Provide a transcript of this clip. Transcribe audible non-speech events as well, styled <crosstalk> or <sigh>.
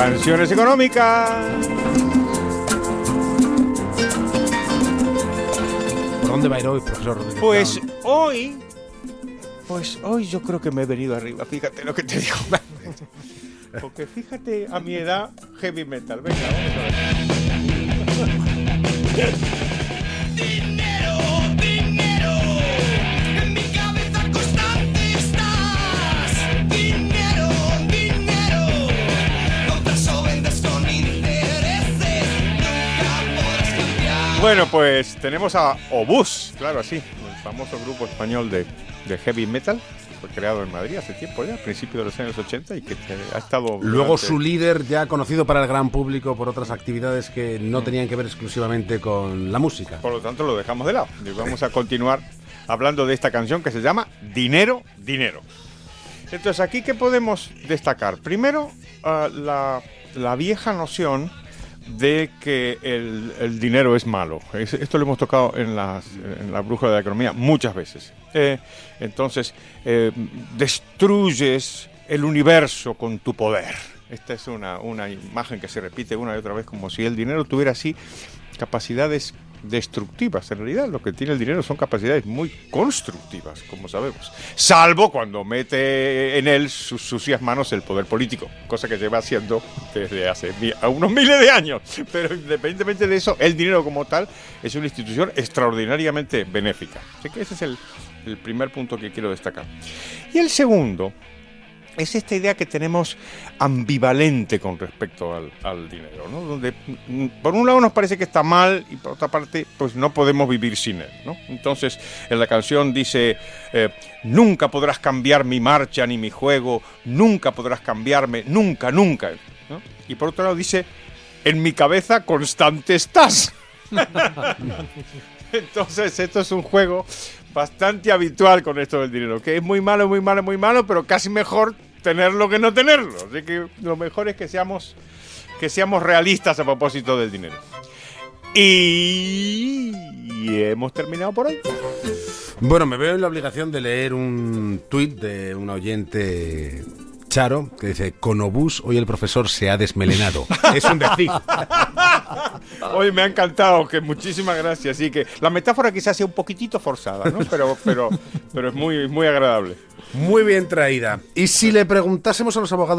Canciones económicas. ¿Por dónde va a ir hoy, profesor Rodríguez? Pues hoy, pues hoy yo creo que me he venido arriba, fíjate lo que te digo. <laughs> Porque fíjate a mi edad, heavy metal. Venga, vamos a ver. Bueno, pues tenemos a Obús, claro, sí, el famoso grupo español de, de heavy metal. que Fue creado en Madrid hace tiempo ya, a principios de los años 80 y que ha estado... Luego su líder, ya conocido para el gran público por otras actividades que no tenían que ver exclusivamente con la música. Por lo tanto, lo dejamos de lado. Y vamos a continuar hablando de esta canción que se llama Dinero, Dinero. Entonces, aquí, ¿qué podemos destacar? Primero, la, la vieja noción de que el, el dinero es malo. Es- esto lo hemos tocado en, en la brújula de la economía muchas veces. Eh, entonces, eh, destruyes el universo con tu poder. Esta es una, una imagen que se repite una y otra vez como si el dinero tuviera así capacidades destructivas. En realidad lo que tiene el dinero son capacidades muy constructivas, como sabemos. Salvo cuando mete en él sus sucias manos el poder político, cosa que lleva haciendo desde hace a unos miles de años. Pero independientemente de eso, el dinero como tal es una institución extraordinariamente benéfica. Así que ese es el, el primer punto que quiero destacar. Y el segundo es esta idea que tenemos ambivalente con respecto al, dinero, ¿no? Donde mm, por un lado nos parece que está mal y por otra parte pues no podemos vivir sin él, ¿no? Entonces en la canción dice eh, nunca podrás cambiar mi marcha ni mi juego, nunca podrás cambiarme, nunca, nunca. Y por otro lado dice en mi cabeza constante estás. <laughs> Entonces, esto es un juego bastante habitual con esto del dinero, que es muy malo, muy malo, muy malo, pero casi mejor tenerlo que no tenerlo. Así que lo mejor es que seamos, que seamos realistas a propósito del dinero. Y hemos terminado por hoy. Bueno, me veo en la obligación de leer un tuit de un oyente Charo que dice, con obús hoy el profesor se ha desmelenado. <laughs> es un decir. Hoy me ha encantado, que muchísimas gracias. Así que la metáfora quizás sea un poquitito forzada, ¿no? Pero, pero, pero es muy, muy agradable. Muy bien traída. Y si le preguntásemos a los abogados